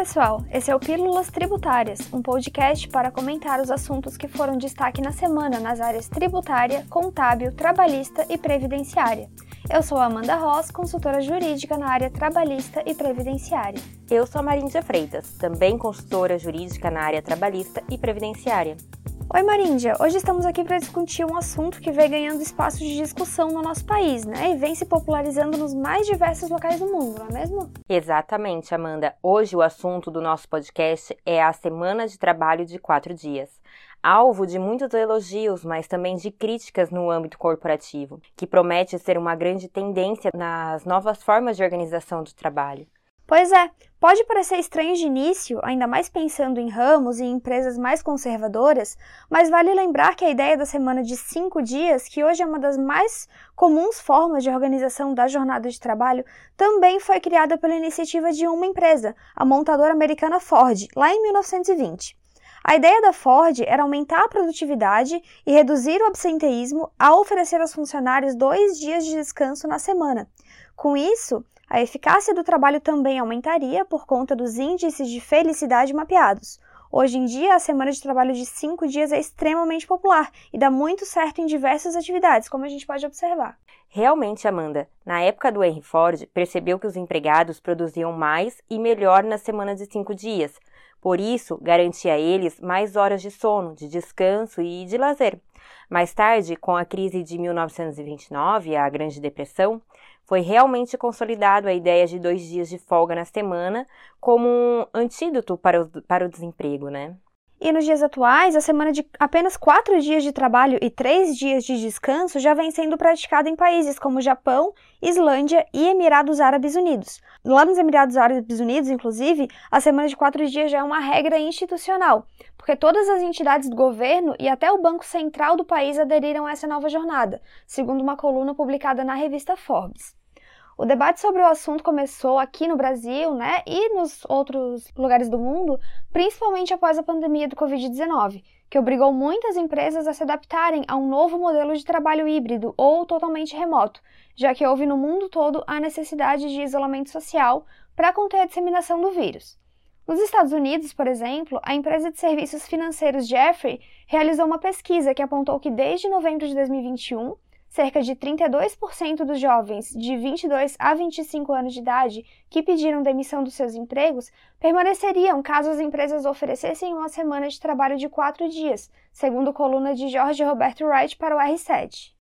pessoal, esse é o Pílulas Tributárias, um podcast para comentar os assuntos que foram destaque na semana nas áreas tributária, contábil, trabalhista e previdenciária. Eu sou Amanda Ross, consultora jurídica na área trabalhista e previdenciária. Eu sou a Marindia Freitas, também consultora jurídica na área trabalhista e previdenciária. Oi Maríndia, hoje estamos aqui para discutir um assunto que vem ganhando espaço de discussão no nosso país, né? E vem se popularizando nos mais diversos locais do mundo, não é mesmo? Exatamente, Amanda. Hoje o assunto do nosso podcast é a semana de trabalho de quatro dias. Alvo de muitos elogios, mas também de críticas no âmbito corporativo, que promete ser uma grande tendência nas novas formas de organização do trabalho. Pois é, pode parecer estranho de início, ainda mais pensando em ramos e empresas mais conservadoras, mas vale lembrar que a ideia da semana de cinco dias, que hoje é uma das mais comuns formas de organização da jornada de trabalho, também foi criada pela iniciativa de uma empresa, a montadora americana Ford, lá em 1920. A ideia da Ford era aumentar a produtividade e reduzir o absenteísmo ao oferecer aos funcionários dois dias de descanso na semana. Com isso, a eficácia do trabalho também aumentaria por conta dos índices de felicidade mapeados. Hoje em dia, a semana de trabalho de cinco dias é extremamente popular e dá muito certo em diversas atividades, como a gente pode observar. Realmente, Amanda, na época do Henry Ford, percebeu que os empregados produziam mais e melhor na semana de cinco dias. Por isso, garantia a eles mais horas de sono, de descanso e de lazer. Mais tarde, com a crise de 1929, a Grande Depressão, foi realmente consolidado a ideia de dois dias de folga na semana como um antídoto para o, para o desemprego, né? E nos dias atuais, a semana de apenas quatro dias de trabalho e três dias de descanso já vem sendo praticada em países como Japão, Islândia e Emirados Árabes Unidos. Lá nos Emirados Árabes Unidos, inclusive, a semana de quatro dias já é uma regra institucional, porque todas as entidades do governo e até o Banco Central do país aderiram a essa nova jornada, segundo uma coluna publicada na revista Forbes. O debate sobre o assunto começou aqui no Brasil, né, e nos outros lugares do mundo, principalmente após a pandemia do Covid-19, que obrigou muitas empresas a se adaptarem a um novo modelo de trabalho híbrido ou totalmente remoto, já que houve no mundo todo a necessidade de isolamento social para conter a disseminação do vírus. Nos Estados Unidos, por exemplo, a empresa de serviços financeiros Jeffrey realizou uma pesquisa que apontou que desde novembro de 2021 cerca de 32% dos jovens de 22 a 25 anos de idade que pediram demissão dos seus empregos permaneceriam caso as empresas oferecessem uma semana de trabalho de quatro dias, segundo coluna de Jorge Roberto Wright para o R7.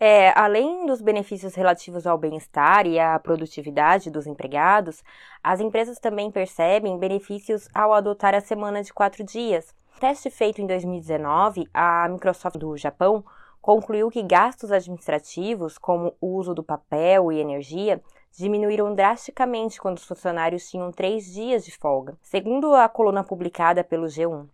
É, além dos benefícios relativos ao bem-estar e à produtividade dos empregados, as empresas também percebem benefícios ao adotar a semana de quatro dias. Teste feito em 2019, a Microsoft do Japão concluiu que gastos administrativos, como o uso do papel e energia, diminuíram drasticamente quando os funcionários tinham três dias de folga, segundo a coluna publicada pelo G1.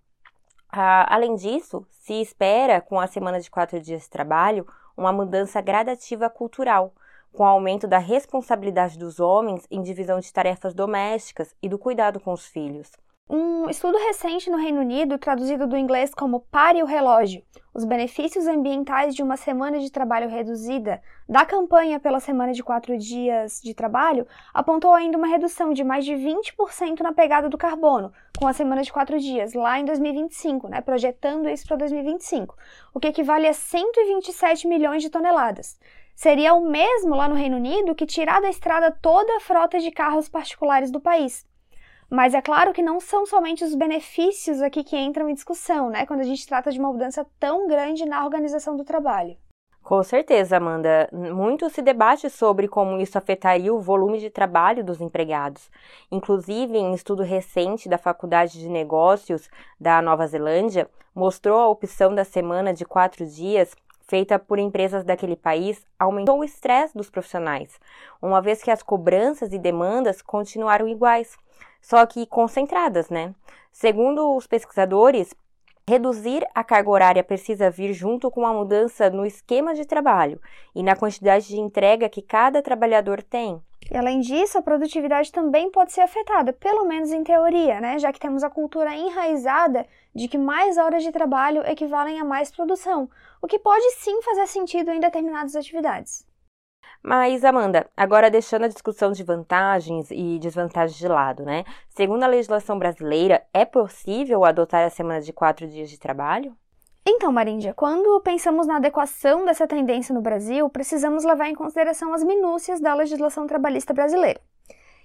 Ah, além disso, se espera, com a semana de quatro dias de trabalho, uma mudança gradativa cultural, com o aumento da responsabilidade dos homens em divisão de tarefas domésticas e do cuidado com os filhos. Um estudo recente no Reino Unido, traduzido do inglês como Pare o Relógio, os benefícios ambientais de uma semana de trabalho reduzida, da campanha pela semana de quatro dias de trabalho, apontou ainda uma redução de mais de 20% na pegada do carbono, com a semana de quatro dias, lá em 2025, né, projetando isso para 2025, o que equivale a 127 milhões de toneladas. Seria o mesmo lá no Reino Unido que tirar da estrada toda a frota de carros particulares do país. Mas é claro que não são somente os benefícios aqui que entram em discussão, né? Quando a gente trata de uma mudança tão grande na organização do trabalho. Com certeza, Amanda. Muito se debate sobre como isso afetaria o volume de trabalho dos empregados. Inclusive, em estudo recente da Faculdade de Negócios da Nova Zelândia, mostrou a opção da semana de quatro dias feita por empresas daquele país aumentou o estresse dos profissionais, uma vez que as cobranças e demandas continuaram iguais só que concentradas, né? Segundo os pesquisadores, reduzir a carga horária precisa vir junto com uma mudança no esquema de trabalho e na quantidade de entrega que cada trabalhador tem. E além disso, a produtividade também pode ser afetada, pelo menos em teoria, né? Já que temos a cultura enraizada de que mais horas de trabalho equivalem a mais produção, o que pode sim fazer sentido em determinadas atividades. Mas, Amanda, agora deixando a discussão de vantagens e desvantagens de lado, né? Segundo a legislação brasileira, é possível adotar a semana de quatro dias de trabalho? Então, Maríndia, quando pensamos na adequação dessa tendência no Brasil, precisamos levar em consideração as minúcias da legislação trabalhista brasileira.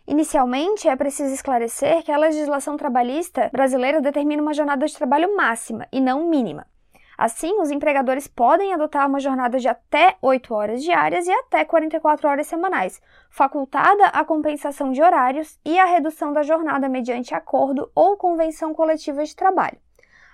Inicialmente, é preciso esclarecer que a legislação trabalhista brasileira determina uma jornada de trabalho máxima e não mínima. Assim, os empregadores podem adotar uma jornada de até 8 horas diárias e até 44 horas semanais, facultada a compensação de horários e a redução da jornada mediante acordo ou convenção coletiva de trabalho.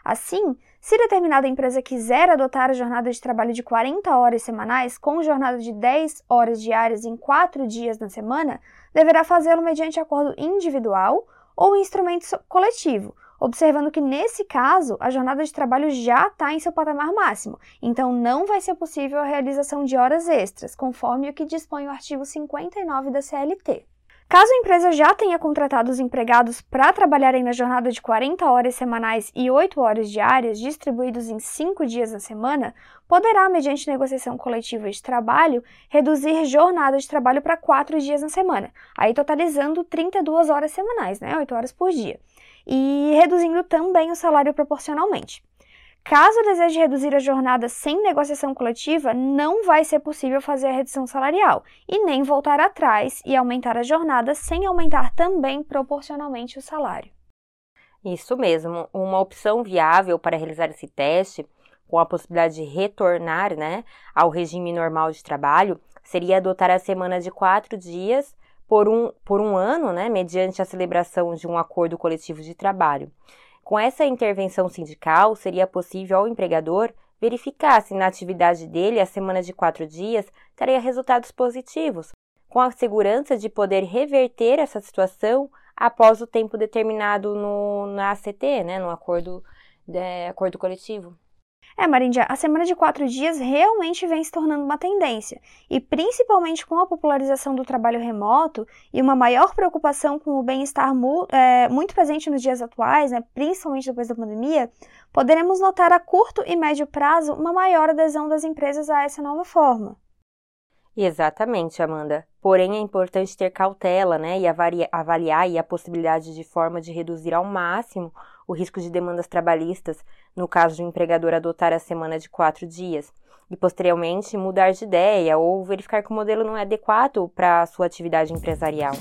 Assim, se determinada empresa quiser adotar a jornada de trabalho de 40 horas semanais com jornada de 10 horas diárias em 4 dias na semana, deverá fazê-lo mediante acordo individual ou instrumento coletivo, observando que nesse caso a jornada de trabalho já está em seu patamar máximo, então não vai ser possível a realização de horas extras, conforme o que dispõe o artigo 59 da CLT. Caso a empresa já tenha contratado os empregados para trabalharem na jornada de 40 horas semanais e 8 horas diárias, distribuídos em 5 dias na semana, poderá, mediante negociação coletiva de trabalho, reduzir jornada de trabalho para 4 dias na semana, aí totalizando 32 horas semanais, né, 8 horas por dia e reduzindo também o salário proporcionalmente. Caso deseje reduzir a jornada sem negociação coletiva, não vai ser possível fazer a redução salarial e nem voltar atrás e aumentar a jornada sem aumentar também proporcionalmente o salário. Isso mesmo, uma opção viável para realizar esse teste, com a possibilidade de retornar né, ao regime normal de trabalho, seria adotar a semana de quatro dias por um, por um ano, né, mediante a celebração de um acordo coletivo de trabalho. Com essa intervenção sindical, seria possível ao empregador verificar se na atividade dele a semana de quatro dias teria resultados positivos, com a segurança de poder reverter essa situação após o tempo determinado no, na ACT, né, no acordo, de, acordo coletivo. É, Marindia, a semana de quatro dias realmente vem se tornando uma tendência, e principalmente com a popularização do trabalho remoto e uma maior preocupação com o bem-estar mu é, muito presente nos dias atuais, né, principalmente depois da pandemia, poderemos notar a curto e médio prazo uma maior adesão das empresas a essa nova forma. Exatamente, Amanda. Porém, é importante ter cautela né, e avaliar a possibilidade de forma de reduzir ao máximo o risco de demandas trabalhistas no caso de um empregador adotar a semana de quatro dias e, posteriormente, mudar de ideia ou verificar que o modelo não é adequado para a sua atividade empresarial.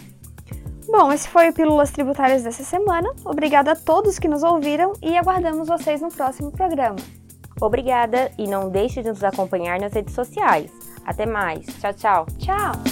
Bom, esse foi o Pílulas Tributárias dessa semana. Obrigada a todos que nos ouviram e aguardamos vocês no próximo programa. Obrigada e não deixe de nos acompanhar nas redes sociais. Até mais. Tchau, tchau. Tchau.